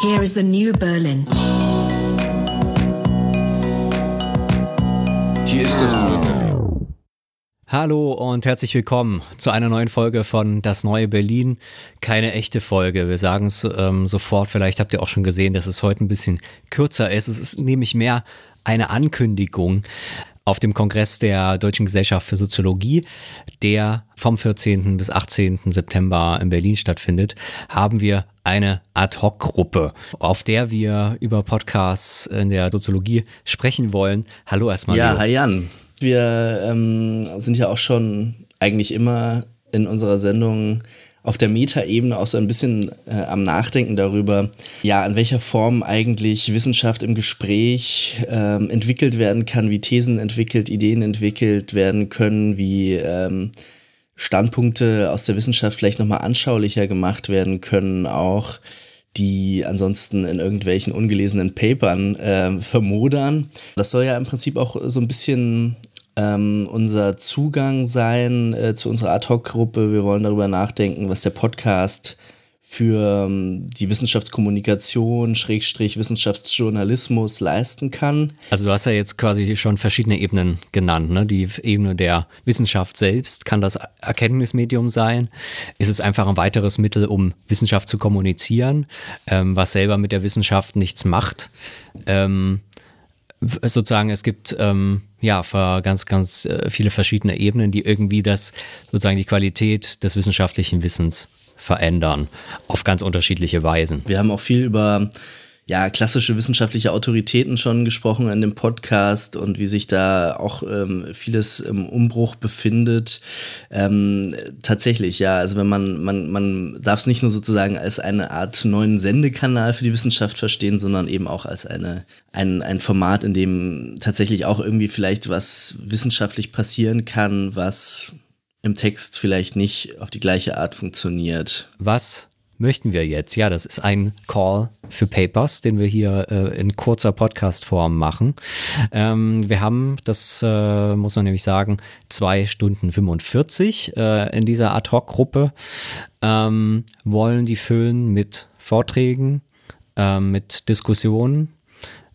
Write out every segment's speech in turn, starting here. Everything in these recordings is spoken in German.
Here is the new Berlin. Hier ist das neue Berlin. Hallo und herzlich willkommen zu einer neuen Folge von Das neue Berlin. Keine echte Folge. Wir sagen es ähm, sofort. Vielleicht habt ihr auch schon gesehen, dass es heute ein bisschen kürzer ist. Es ist nämlich mehr eine Ankündigung auf dem Kongress der Deutschen Gesellschaft für Soziologie, der vom 14. bis 18. September in Berlin stattfindet, haben wir eine Ad-Hoc-Gruppe, auf der wir über Podcasts in der Soziologie sprechen wollen. Hallo erstmal. Ja, hi Jan. Wir ähm, sind ja auch schon eigentlich immer in unserer Sendung auf der Metaebene auch so ein bisschen äh, am Nachdenken darüber, ja, an welcher Form eigentlich Wissenschaft im Gespräch ähm, entwickelt werden kann, wie Thesen entwickelt, Ideen entwickelt werden können, wie ähm, Standpunkte aus der Wissenschaft vielleicht nochmal anschaulicher gemacht werden können, auch die ansonsten in irgendwelchen ungelesenen Papern äh, vermodern. Das soll ja im Prinzip auch so ein bisschen ähm, unser Zugang sein äh, zu unserer Ad-Hoc-Gruppe. Wir wollen darüber nachdenken, was der Podcast für ähm, die Wissenschaftskommunikation, Schrägstrich Wissenschaftsjournalismus leisten kann. Also du hast ja jetzt quasi schon verschiedene Ebenen genannt. Ne? Die Ebene der Wissenschaft selbst kann das Erkenntnismedium sein. Ist es einfach ein weiteres Mittel, um Wissenschaft zu kommunizieren, ähm, was selber mit der Wissenschaft nichts macht. Ähm, sozusagen, es gibt ähm, ja ganz, ganz äh, viele verschiedene Ebenen, die irgendwie das sozusagen die Qualität des wissenschaftlichen Wissens verändern auf ganz unterschiedliche Weisen. Wir haben auch viel über ja, klassische wissenschaftliche Autoritäten schon gesprochen in dem Podcast und wie sich da auch ähm, vieles im Umbruch befindet. Ähm, tatsächlich, ja, also wenn man, man, man darf es nicht nur sozusagen als eine Art neuen Sendekanal für die Wissenschaft verstehen, sondern eben auch als eine, ein, ein Format, in dem tatsächlich auch irgendwie vielleicht was wissenschaftlich passieren kann, was im Text vielleicht nicht auf die gleiche Art funktioniert. Was möchten wir jetzt? Ja, das ist ein Call für Papers, den wir hier äh, in kurzer Podcast-Form machen. Ähm, wir haben, das äh, muss man nämlich sagen, zwei Stunden 45 äh, in dieser Ad-Hoc-Gruppe, ähm, wollen die füllen mit Vorträgen, äh, mit Diskussionen,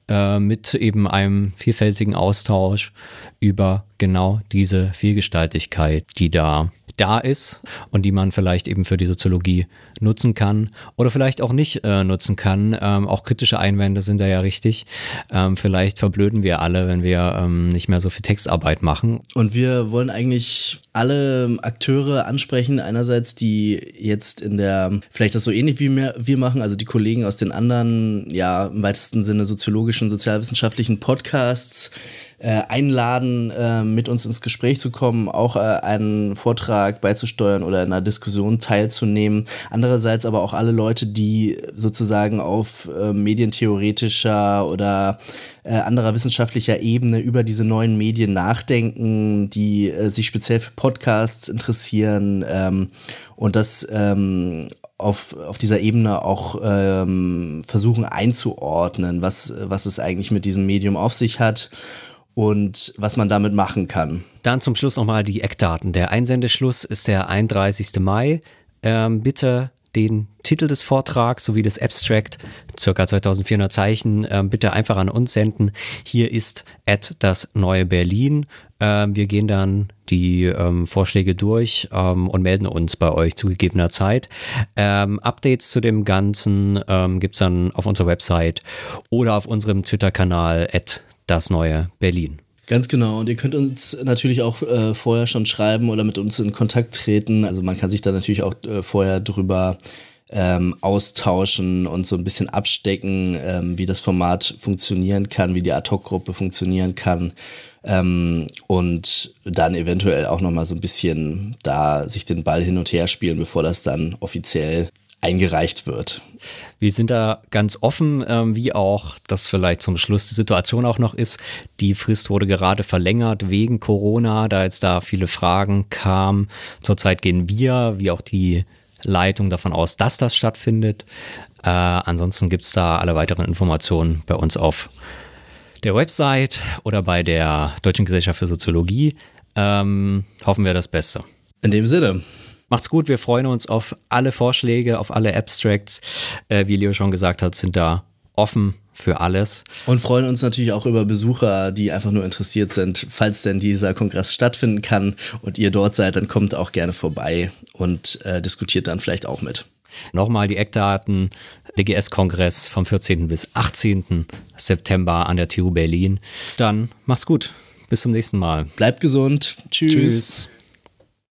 äh, mit eben einem vielfältigen Austausch über genau diese Vielgestaltigkeit, die da da ist und die man vielleicht eben für die Soziologie nutzen kann oder vielleicht auch nicht äh, nutzen kann. Ähm, auch kritische Einwände sind da ja richtig. Ähm, vielleicht verblöden wir alle, wenn wir ähm, nicht mehr so viel Textarbeit machen. Und wir wollen eigentlich alle Akteure ansprechen. Einerseits die jetzt in der, vielleicht das so ähnlich wie wir machen, also die Kollegen aus den anderen, ja, im weitesten Sinne soziologischen, sozialwissenschaftlichen Podcasts, äh, einladen, äh, mit uns ins Gespräch zu kommen, auch äh, einen Vortrag beizusteuern oder in einer Diskussion teilzunehmen. Andererseits aber auch alle Leute, die sozusagen auf äh, medientheoretischer oder äh, anderer wissenschaftlicher Ebene über diese neuen Medien nachdenken, die äh, sich speziell für Podcasts interessieren ähm, und das ähm, auf, auf dieser Ebene auch ähm, versuchen einzuordnen, was, was es eigentlich mit diesem Medium auf sich hat und was man damit machen kann. Dann zum Schluss nochmal die Eckdaten. Der Einsendeschluss ist der 31. Mai. Ähm, bitte den Titel des Vortrags sowie des Abstract, circa 2400 Zeichen, äh, bitte einfach an uns senden. Hier ist at das neue Berlin. Äh, wir gehen dann die ähm, Vorschläge durch ähm, und melden uns bei euch zu gegebener Zeit. Ähm, Updates zu dem Ganzen ähm, gibt es dann auf unserer Website oder auf unserem Twitter-Kanal at das neue Berlin. Ganz genau. Und ihr könnt uns natürlich auch äh, vorher schon schreiben oder mit uns in Kontakt treten. Also man kann sich da natürlich auch äh, vorher drüber ähm, austauschen und so ein bisschen abstecken, ähm, wie das Format funktionieren kann, wie die Ad-Hoc-Gruppe funktionieren kann. Ähm, und dann eventuell auch nochmal so ein bisschen da sich den Ball hin und her spielen, bevor das dann offiziell eingereicht wird. Wir sind da ganz offen, ähm, wie auch das vielleicht zum Schluss die Situation auch noch ist. Die Frist wurde gerade verlängert wegen Corona, da jetzt da viele Fragen kamen. Zurzeit gehen wir, wie auch die Leitung davon aus, dass das stattfindet. Äh, ansonsten gibt es da alle weiteren Informationen bei uns auf der Website oder bei der Deutschen Gesellschaft für Soziologie. Ähm, hoffen wir das Beste. In dem Sinne, Macht's gut, wir freuen uns auf alle Vorschläge, auf alle Abstracts. Äh, wie Leo schon gesagt hat, sind da offen für alles. Und freuen uns natürlich auch über Besucher, die einfach nur interessiert sind. Falls denn dieser Kongress stattfinden kann und ihr dort seid, dann kommt auch gerne vorbei und äh, diskutiert dann vielleicht auch mit. Nochmal die Eckdaten. DGS-Kongress vom 14. bis 18. September an der TU Berlin. Dann macht's gut. Bis zum nächsten Mal. Bleibt gesund. Tschüss. Tschüss.